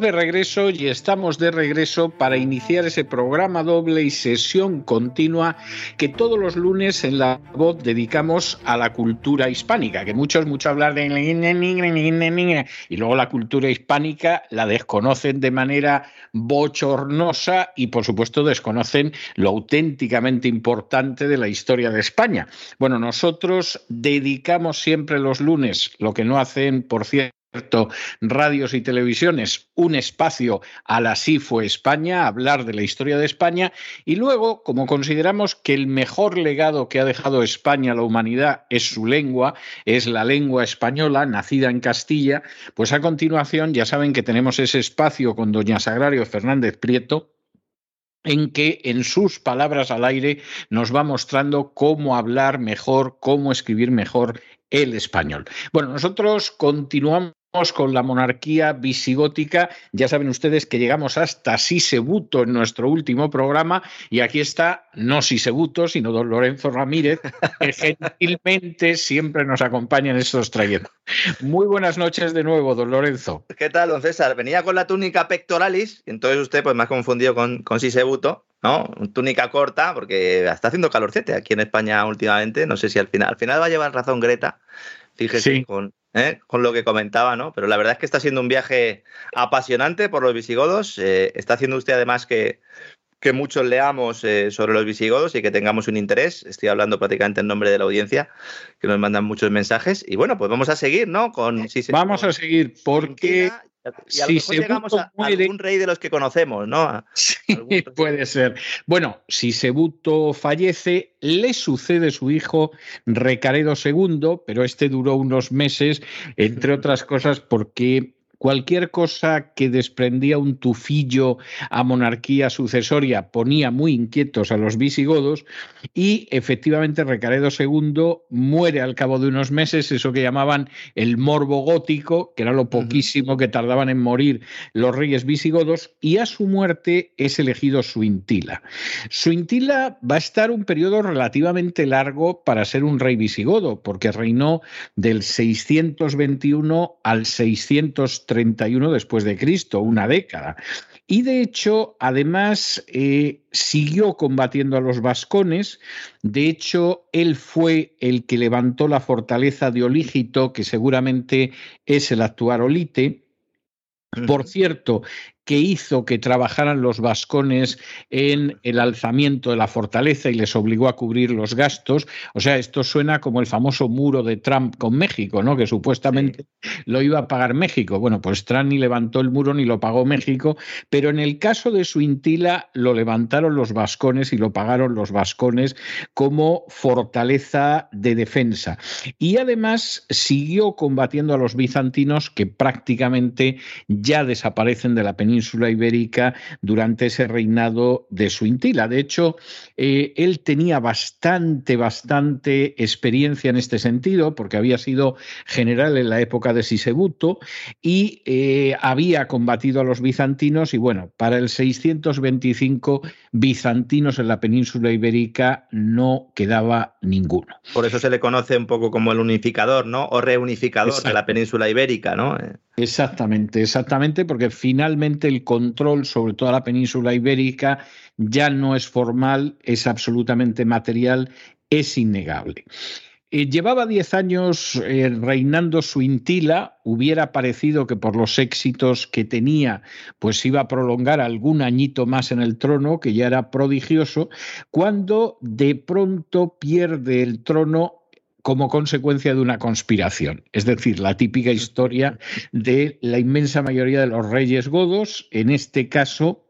De regreso y estamos de regreso para iniciar ese programa doble y sesión continua que todos los lunes en la voz dedicamos a la cultura hispánica, que muchos, mucho hablar de y luego la cultura hispánica la desconocen de manera bochornosa y por supuesto desconocen lo auténticamente importante de la historia de España. Bueno, nosotros dedicamos siempre los lunes, lo que no hacen, por cierto, radios y televisiones un espacio a la fue España, hablar de la historia de España, y luego, como consideramos que el mejor legado que ha dejado España a la humanidad es su lengua, es la lengua española, nacida en Castilla, pues a continuación ya saben que tenemos ese espacio con doña Sagrario Fernández Prieto, en que en sus palabras al aire nos va mostrando cómo hablar mejor, cómo escribir mejor el español. Bueno, nosotros continuamos con la monarquía visigótica. Ya saben ustedes que llegamos hasta Sisebuto en nuestro último programa y aquí está no Sisebuto, sino don Lorenzo Ramírez, que gentilmente siempre nos acompaña en estos trayectos. Muy buenas noches de nuevo, don Lorenzo. ¿Qué tal, don César? Venía con la túnica pectoralis, y entonces usted pues me ha confundido con, con Sisebuto. ¿no? Túnica corta, porque está haciendo calorcete aquí en España últimamente. No sé si al final, al final va a llevar razón Greta. Fíjese, con, ¿eh? con lo que comentaba, ¿no? Pero la verdad es que está siendo un viaje apasionante por los visigodos. Eh, está haciendo usted además que, que muchos leamos eh, sobre los visigodos y que tengamos un interés. Estoy hablando prácticamente en nombre de la audiencia, que nos mandan muchos mensajes. Y bueno, pues vamos a seguir, ¿no? Con, si vamos a seguir porque y a lo mejor llegamos a, algún rey de los que conocemos, ¿no? Sí, puede ser. Bueno, si Sebuto fallece, le sucede su hijo Recaredo II, pero este duró unos meses, entre otras cosas porque Cualquier cosa que desprendía un tufillo a monarquía sucesoria ponía muy inquietos a los visigodos y efectivamente Recaredo II muere al cabo de unos meses, eso que llamaban el morbo gótico, que era lo poquísimo que tardaban en morir los reyes visigodos, y a su muerte es elegido Suintila. Suintila va a estar un periodo relativamente largo para ser un rey visigodo, porque reinó del 621 al 630 31 después de Cristo, una década. Y de hecho, además, eh, siguió combatiendo a los vascones. De hecho, él fue el que levantó la fortaleza de Olígito, que seguramente es el actual Olite. Por cierto, que hizo que trabajaran los vascones en el alzamiento de la fortaleza y les obligó a cubrir los gastos. O sea, esto suena como el famoso muro de Trump con México, ¿no? Que supuestamente lo iba a pagar México. Bueno, pues Trump ni levantó el muro ni lo pagó México, pero en el caso de Suintila lo levantaron los vascones y lo pagaron los vascones como fortaleza de defensa. Y además siguió combatiendo a los bizantinos que prácticamente ya desaparecen de la península península ibérica durante ese reinado de Suintila. De hecho, eh, él tenía bastante, bastante experiencia en este sentido, porque había sido general en la época de Sisebuto y eh, había combatido a los bizantinos y bueno, para el 625 bizantinos en la península ibérica no quedaba ninguno. Por eso se le conoce un poco como el unificador, ¿no? O reunificador de la península ibérica, ¿no? Exactamente, exactamente, porque finalmente el control sobre toda la península ibérica ya no es formal, es absolutamente material, es innegable. Eh, llevaba diez años eh, reinando su intila, hubiera parecido que por los éxitos que tenía, pues iba a prolongar algún añito más en el trono, que ya era prodigioso, cuando de pronto pierde el trono como consecuencia de una conspiración. Es decir, la típica historia de la inmensa mayoría de los reyes godos, en este caso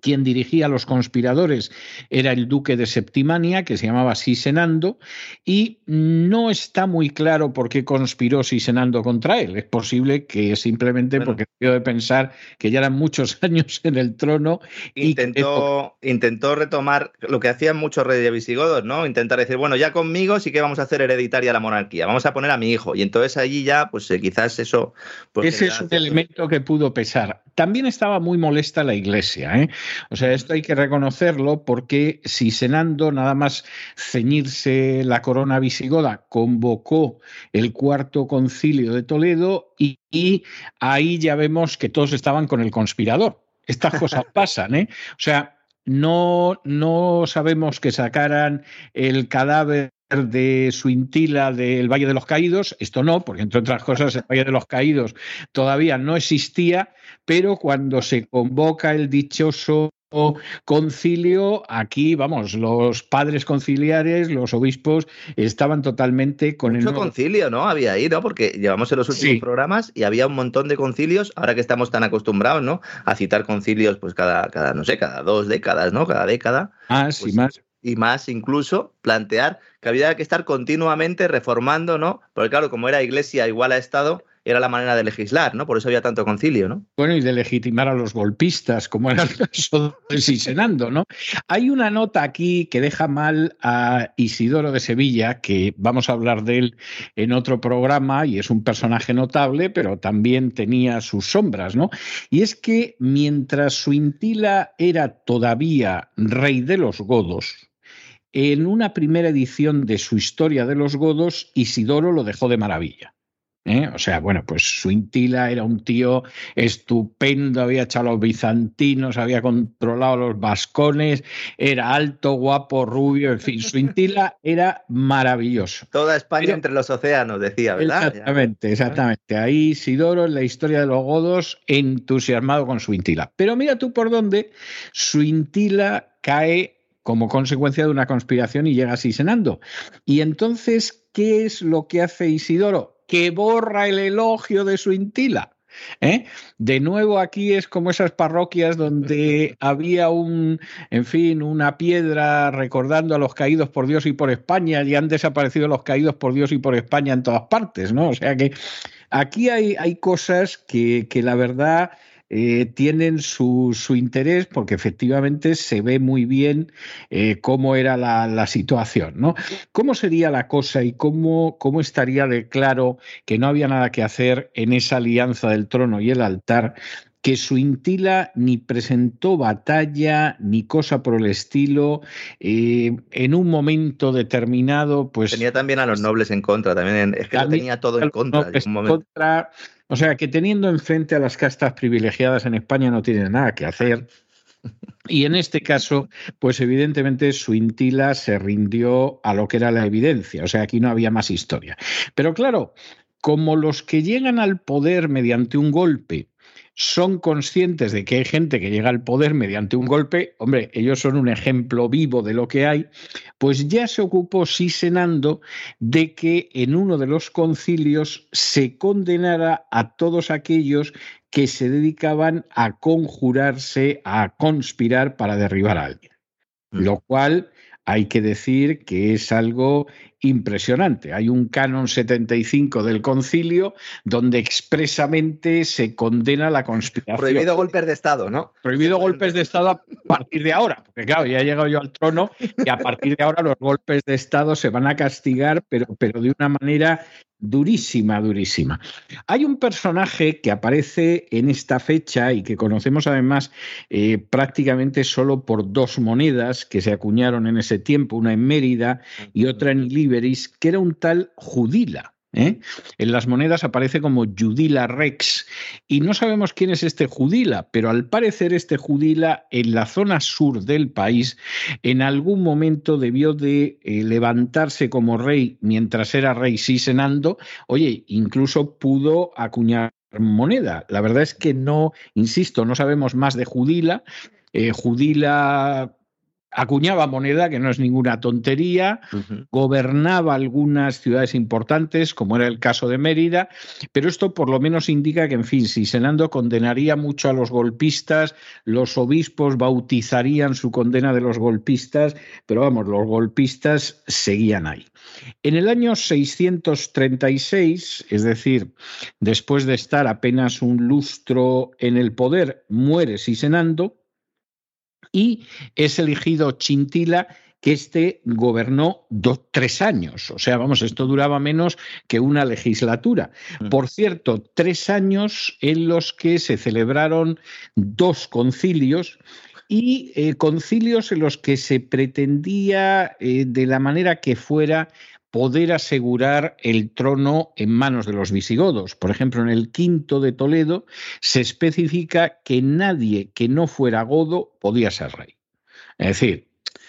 quien dirigía a los conspiradores era el duque de Septimania, que se llamaba Sisenando, y no está muy claro por qué conspiró Sisenando contra él. Es posible que simplemente porque debió de pensar que ya eran muchos años en el trono. Intentó, intentó retomar lo que hacían muchos reyes visigodos, ¿no? Intentar decir, bueno, ya conmigo sí que vamos a hacer hereditaria la monarquía, vamos a poner a mi hijo. Y entonces allí ya, pues eh, quizás eso... Pues, Ese es un elemento que pudo pesar. También estaba muy molesta la iglesia, ¿eh? O sea, esto hay que reconocerlo porque si Senando, nada más ceñirse la corona visigoda, convocó el cuarto concilio de Toledo y, ahí ya vemos que todos estaban con el conspirador. Estas cosas pasan, ¿eh? O sea, no, no sabemos que sacaran el cadáver de su intila del Valle de los Caídos, esto no, porque entre otras cosas el Valle de los Caídos todavía no existía, pero cuando se convoca el dichoso concilio, aquí, vamos, los padres conciliares, los obispos, estaban totalmente con Mucho el... concilio, ¿no? Había ahí, ¿no? Porque llevamos en los últimos programas y había un montón de concilios, ahora que estamos tan acostumbrados, ¿no? A citar concilios, pues cada, cada no sé, cada dos décadas, ¿no? Cada década. Pues, y más. Y más incluso plantear que había que estar continuamente reformando, ¿no? Porque claro, como era iglesia igual a Estado, era la manera de legislar, ¿no? Por eso había tanto concilio, ¿no? Bueno, y de legitimar a los golpistas, como era el caso de Sisenando, ¿no? Hay una nota aquí que deja mal a Isidoro de Sevilla, que vamos a hablar de él en otro programa, y es un personaje notable, pero también tenía sus sombras, ¿no? Y es que mientras su intila era todavía rey de los godos, en una primera edición de su Historia de los Godos, Isidoro lo dejó de maravilla. ¿eh? O sea, bueno, pues su intila era un tío estupendo, había echado a los bizantinos, había controlado los vascones, era alto, guapo, rubio, en fin, su intila era maravilloso. Toda España entre los océanos, decía, ¿verdad? Exactamente, exactamente. Ahí Sidoro en la historia de los godos entusiasmado con su intila. Pero mira tú por dónde su intila cae como consecuencia de una conspiración y llega así senando. Y entonces, ¿qué es lo que hace Isidoro? que borra el elogio de su intila. ¿Eh? De nuevo aquí es como esas parroquias donde había un, en fin, una piedra recordando a los caídos por Dios y por España y han desaparecido los caídos por Dios y por España en todas partes, ¿no? O sea que aquí hay, hay cosas que, que la verdad eh, tienen su, interés porque efectivamente se ve muy bien eh, cómo era la, situación. ¿no? ¿Cómo sería la cosa y cómo, cómo estaría de claro que no había nada que hacer en esa alianza del trono y el altar? que su intila ni presentó batalla ni cosa por el estilo. Eh, en un momento determinado, pues. Tenía también a los nobles en contra, también. Es que lo tenía todo en contra. En un contra o sea que teniendo enfrente a las castas privilegiadas en España no tiene nada que hacer. Y en este caso, pues evidentemente su intila se rindió a lo que era la evidencia. O sea, aquí no había más historia. Pero claro, como los que llegan al poder mediante un golpe son conscientes de que hay gente que llega al poder mediante un golpe, hombre, ellos son un ejemplo vivo de lo que hay, pues ya se ocupó Sisenando de que en uno de los concilios se condenara a todos aquellos que se dedicaban a conjurarse, a conspirar para derribar a alguien. Mm. Lo cual hay que decir que es algo impresionante. Hay un canon 75 del concilio donde expresamente se condena la conspiración. Prohibido golpes de Estado, ¿no? Prohibido golpes de Estado a partir de ahora, claro, ya he llegado yo al trono y a partir de ahora los golpes de Estado se van a castigar, pero, pero de una manera durísima, durísima. Hay un personaje que aparece en esta fecha y que conocemos además eh, prácticamente solo por dos monedas que se acuñaron en ese tiempo, una en Mérida y otra en Liberis, que era un tal Judila. ¿Eh? En las monedas aparece como Judila Rex y no sabemos quién es este Judila, pero al parecer este Judila en la zona sur del país en algún momento debió de eh, levantarse como rey mientras era rey Sisenando, oye, incluso pudo acuñar moneda. La verdad es que no, insisto, no sabemos más de Judila. Eh, Judila acuñaba moneda, que no es ninguna tontería, gobernaba algunas ciudades importantes, como era el caso de Mérida, pero esto por lo menos indica que, en fin, si Senando condenaría mucho a los golpistas, los obispos bautizarían su condena de los golpistas, pero vamos, los golpistas seguían ahí. En el año 636, es decir, después de estar apenas un lustro en el poder, muere Sisenando, y es elegido Chintila que este gobernó dos, tres años. O sea, vamos, esto duraba menos que una legislatura. Mm. Por cierto, tres años en los que se celebraron dos concilios y eh, concilios en los que se pretendía, eh, de la manera que fuera, poder asegurar el trono en manos de los visigodos. Por ejemplo, en el quinto de Toledo se especifica que nadie que no fuera godo podía ser rey. Es decir,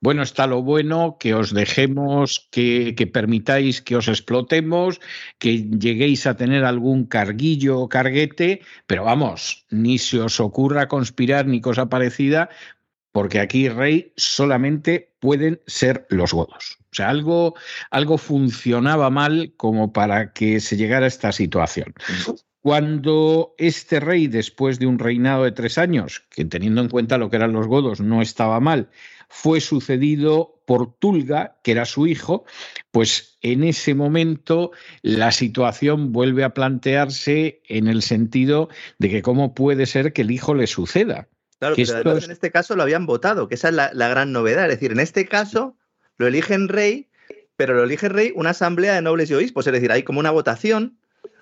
bueno, está lo bueno, que os dejemos, que, que, permitáis que os explotemos, que lleguéis a tener algún carguillo o carguete, pero vamos, ni se os ocurra conspirar ni cosa parecida, porque aquí rey solamente pueden ser los godos. O sea, algo, algo funcionaba mal como para que se llegara a esta situación. Cuando este rey, después de un reinado de tres años, que teniendo en cuenta lo que eran los godos no estaba mal, fue sucedido por Tulga, que era su hijo, pues en ese momento la situación vuelve a plantearse en el sentido de que cómo puede ser que el hijo le suceda. Claro, pero en este caso lo habían votado, que esa es la, gran novedad. Es decir, en este caso lo eligen rey, pero lo elige rey una asamblea de nobles y obispos. Es decir, hay como una votación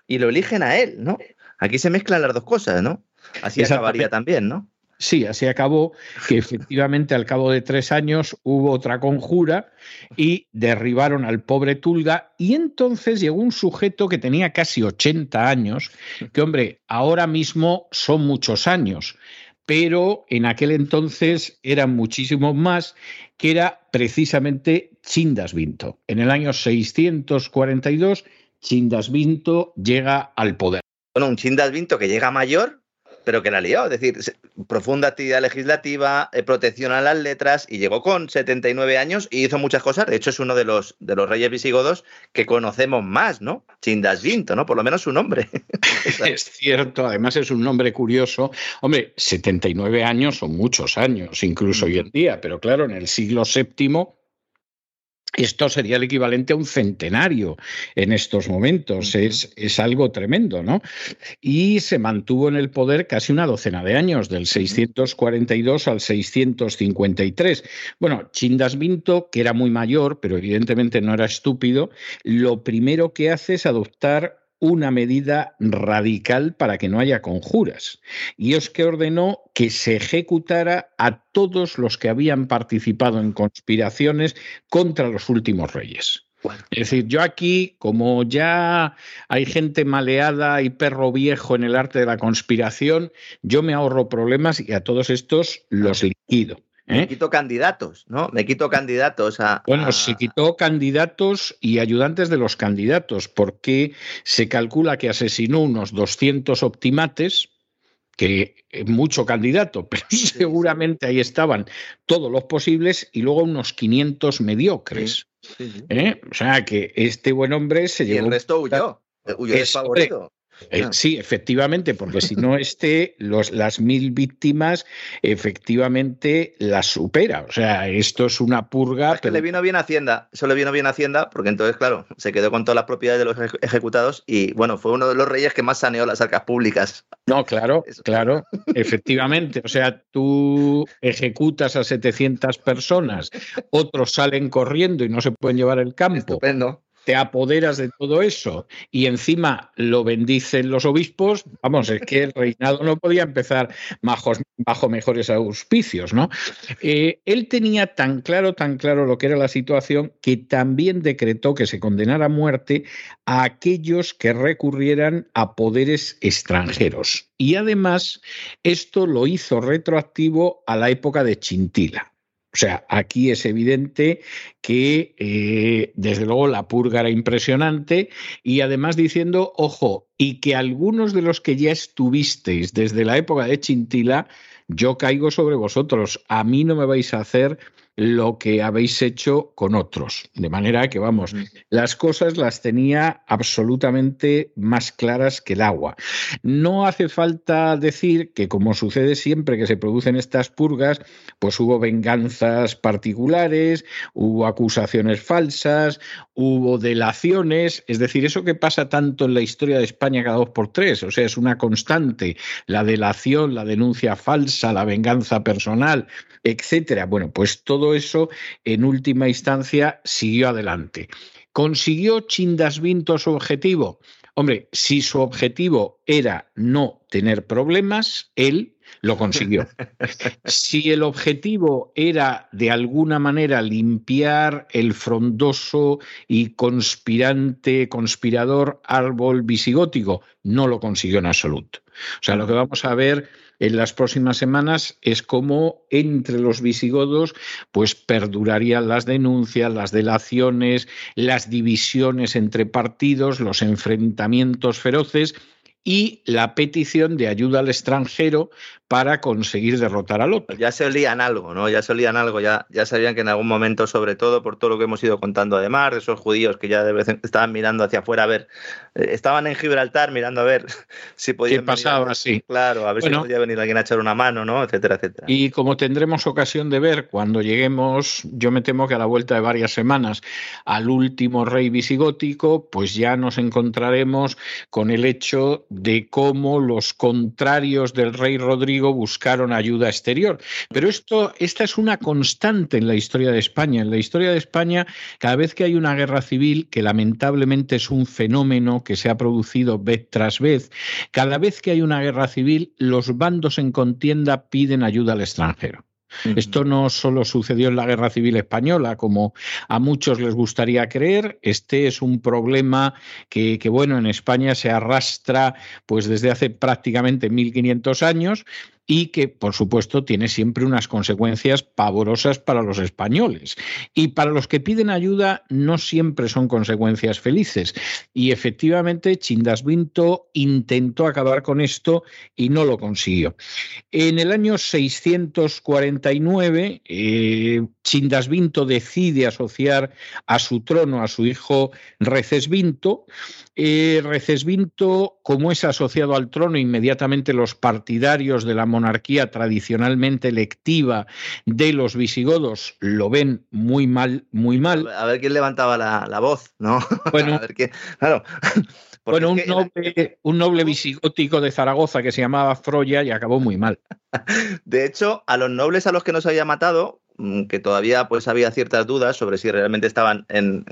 y lo eligen a él, ¿no? Aquí se mezclan las dos cosas, ¿no? Así acabaría también, ¿no? Sí, así acabó que efectivamente al cabo de tres años hubo otra conjura y derribaron al pobre Tulga y entonces llegó un sujeto que tenía casi 80 años, que hombre, ahora mismo son muchos años, pero en aquel entonces eran muchísimos más, que era precisamente Chindasvinto. En el año 642, Chindasvinto llega al poder. Bueno, un Chindasvinto que llega mayor, pero que la lió, es decir, profunda actividad legislativa, eh, protección a las letras, y llegó con 79 años y hizo muchas cosas. De hecho, es uno de los, de los reyes visigodos que conocemos más, ¿no? Chindasvinto, ¿no? Por lo menos su nombre. es cierto, además es un nombre curioso. Hombre, 79 años son muchos años, incluso hoy en día, pero claro, en el siglo VII esto sería el equivalente a un centenario en estos momentos. es, es, algo tremendo, ¿no? Y se mantuvo en el poder casi una docena de años, del 642 al 653. Bueno, Chindasvinto, que era muy mayor, pero evidentemente no era estúpido, lo primero que hace es adoptar una medida radical para que no haya conjuras. Y es que ordenó que se ejecutara a todos los que habían participado en conspiraciones contra los últimos reyes. Es decir, yo aquí, como ya hay gente maleada y perro viejo en el arte de la conspiración, yo me ahorro problemas y a todos estos los liquido. Me ¿Eh? quito candidatos, ¿no? Me quito candidatos a. Bueno, se quitó candidatos y ayudantes de los candidatos, porque se calcula que asesinó unos 200 optimates, que es mucho candidato, pero seguramente ahí estaban todos los posibles, y luego unos 500 mediocres. ¿Eh? O sea que este buen hombre se llevó. Y el resto huyó. Huyó Eh, sí, efectivamente, porque si no este, los, las mil víctimas efectivamente las supera. O sea, esto es una purga. Es que le vino bien a Hacienda, eso le vino bien a Hacienda, porque entonces, claro, se quedó con todas las propiedades de los ejecutados y, bueno, fue uno de los reyes que más saneó las arcas públicas. No, claro, claro, efectivamente. O sea, tú ejecutas a 700 personas, otros salen corriendo y no se pueden llevar el campo. Estupendo te apoderas de todo eso y encima lo bendicen los obispos, vamos, es que el reinado no podía empezar bajo, bajo mejores auspicios, ¿no? Eh, él tenía tan claro, tan claro lo que era la situación que también decretó que se condenara a muerte a aquellos que recurrieran a poderes extranjeros. Y además, esto lo hizo retroactivo a la época de Chintila. O sea, aquí es evidente que, eh, desde luego, la purga era impresionante y además diciendo, ojo, y que algunos de los que ya estuvisteis desde la época de Chintila, yo caigo sobre vosotros, a mí no me vais a hacer lo que habéis hecho con otros. De manera que, vamos, las cosas las tenía absolutamente más claras que el agua. No hace falta decir que, como sucede siempre que se producen estas purgas, pues hubo venganzas particulares, hubo acusaciones falsas, hubo delaciones, es decir, eso que pasa tanto en la historia de España cada dos por tres, o sea, es una constante, la delación, la denuncia falsa, la venganza personal, etcétera. Bueno, pues todo eso en última instancia siguió adelante. ¿Consiguió Chindasvinto su objetivo? Hombre, si su objetivo era no tener problemas, él lo consiguió. Si el objetivo era de alguna manera limpiar el frondoso y conspirante, conspirador árbol visigótico, no lo consiguió en absoluto. O sea, lo que vamos a ver en las próximas semanas es cómo entre los visigodos pues perdurarían las denuncias, las delaciones, las divisiones entre partidos, los enfrentamientos feroces y la petición de ayuda al extranjero para conseguir derrotar al otro. Ya se olían algo, ¿no? Ya se olían algo, ya, ya sabían que en algún momento, sobre todo por todo lo que hemos ido contando además, de esos judíos que ya de vez estaban mirando hacia afuera a ver, eh, estaban en Gibraltar mirando a ver si podían... ¿Qué pasaba? Sí. Claro, a ver si podía venir alguien a echar una mano, ¿no? Etcétera, etcétera. Y como tendremos ocasión de ver cuando lleguemos, yo me temo que a la vuelta de varias semanas, al último rey visigótico, pues ya nos encontraremos con el hecho de cómo los contrarios del rey Rodrigo buscaron ayuda exterior. Pero esto, esta es una constante en la historia de España. En la historia de España, cada vez que hay una guerra civil, que lamentablemente es un fenómeno que se ha producido vez tras vez, cada vez que hay una guerra civil, los bandos en contienda piden ayuda al extranjero. Esto no solo sucedió en la Guerra Civil Española, como a muchos les gustaría creer. Este es un problema que, que bueno, en España se arrastra pues desde hace prácticamente 1500 años y que, por supuesto, tiene siempre unas consecuencias pavorosas para los españoles. Y para los que piden ayuda no siempre son consecuencias felices. Y efectivamente, Chindasvinto intentó acabar con esto y no lo consiguió. En el año 649, eh, Chindasvinto decide asociar a su trono a su hijo Recesvinto. Eh, Recesvinto, como es asociado al trono, inmediatamente los partidarios de la monarquía tradicionalmente electiva de los visigodos lo ven muy mal, muy mal. A ver quién levantaba la, voz, ¿no? Bueno, claro. Bueno, un noble, un noble visigótico de Zaragoza que se llamaba Froya y acabó muy mal. De hecho, a los nobles a los que nos había matado, que todavía pues había ciertas dudas sobre si realmente estaban en,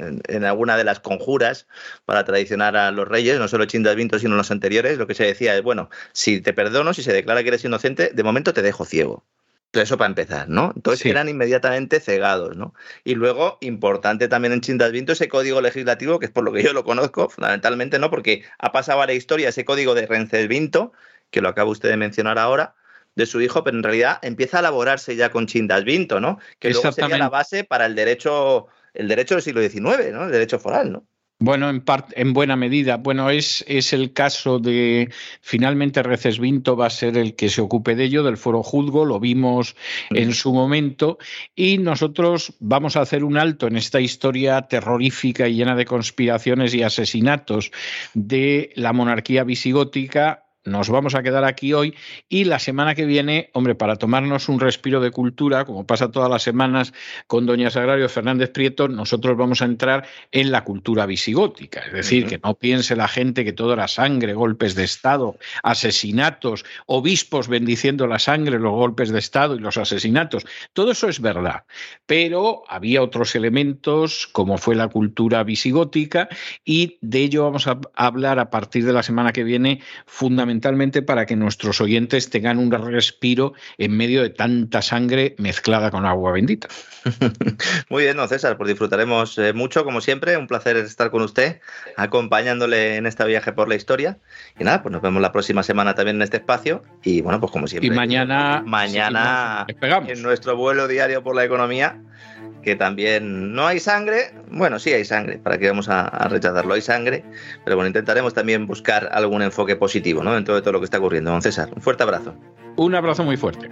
alguna de las conjuras para traicionar a los reyes, no solo Chindas Vinto, sino los anteriores, lo que se decía es, bueno, si te perdono, si se declara que eres inocente, de momento te dejo ciego. Eso para empezar, ¿no? Entonces eran inmediatamente cegados, ¿no? Y luego, importante también en Chindas Vinto, ese código legislativo, que es por lo que yo lo conozco, fundamentalmente, ¿no? Porque ha pasado a la historia ese código de Vinto, que lo acaba usted de mencionar ahora, de su hijo, pero en realidad empieza a elaborarse ya con Chindas Vinto, ¿no? Que luego sería la base para el derecho, el derecho del siglo XIX, ¿no? El derecho foral, ¿no? Bueno, en, en buena medida. Bueno, es, es el caso de finalmente Recesvinto va a ser el que se ocupe de ello, del foro juzgo, lo vimos en su momento, y nosotros vamos a hacer un alto en esta historia terrorífica y llena de conspiraciones y asesinatos de la monarquía visigótica nos vamos a quedar aquí hoy y la semana que viene, hombre, para tomarnos un respiro de cultura, como pasa todas las semanas con Doña Sagrario Fernández Prieto, nosotros vamos a entrar en la cultura visigótica. Es decir, que no piense la gente que todo era sangre, golpes de Estado, asesinatos, obispos bendiciendo la sangre, los golpes de Estado y los asesinatos. Todo eso es verdad. Pero había otros elementos, como fue la cultura visigótica, y de ello vamos a hablar a partir de la semana que viene, fundamentalmente para que nuestros oyentes tengan un respiro en medio de tanta sangre mezclada con agua bendita. Muy bien, don César, pues disfrutaremos eh, mucho, como siempre. Un placer estar con usted, acompañándole en este viaje por la historia. Y nada, pues nos vemos la próxima semana también en este espacio. Y bueno, pues como siempre. Y mañana. Mañana, en nuestro vuelo diario por la economía, que también no hay sangre. Bueno, sí hay sangre, para que vamos a, rechazarlo. Hay sangre, pero bueno, intentaremos también buscar algún enfoque positivo ¿no? dentro de todo lo que está ocurriendo. Don César, un fuerte abrazo. Un abrazo muy fuerte.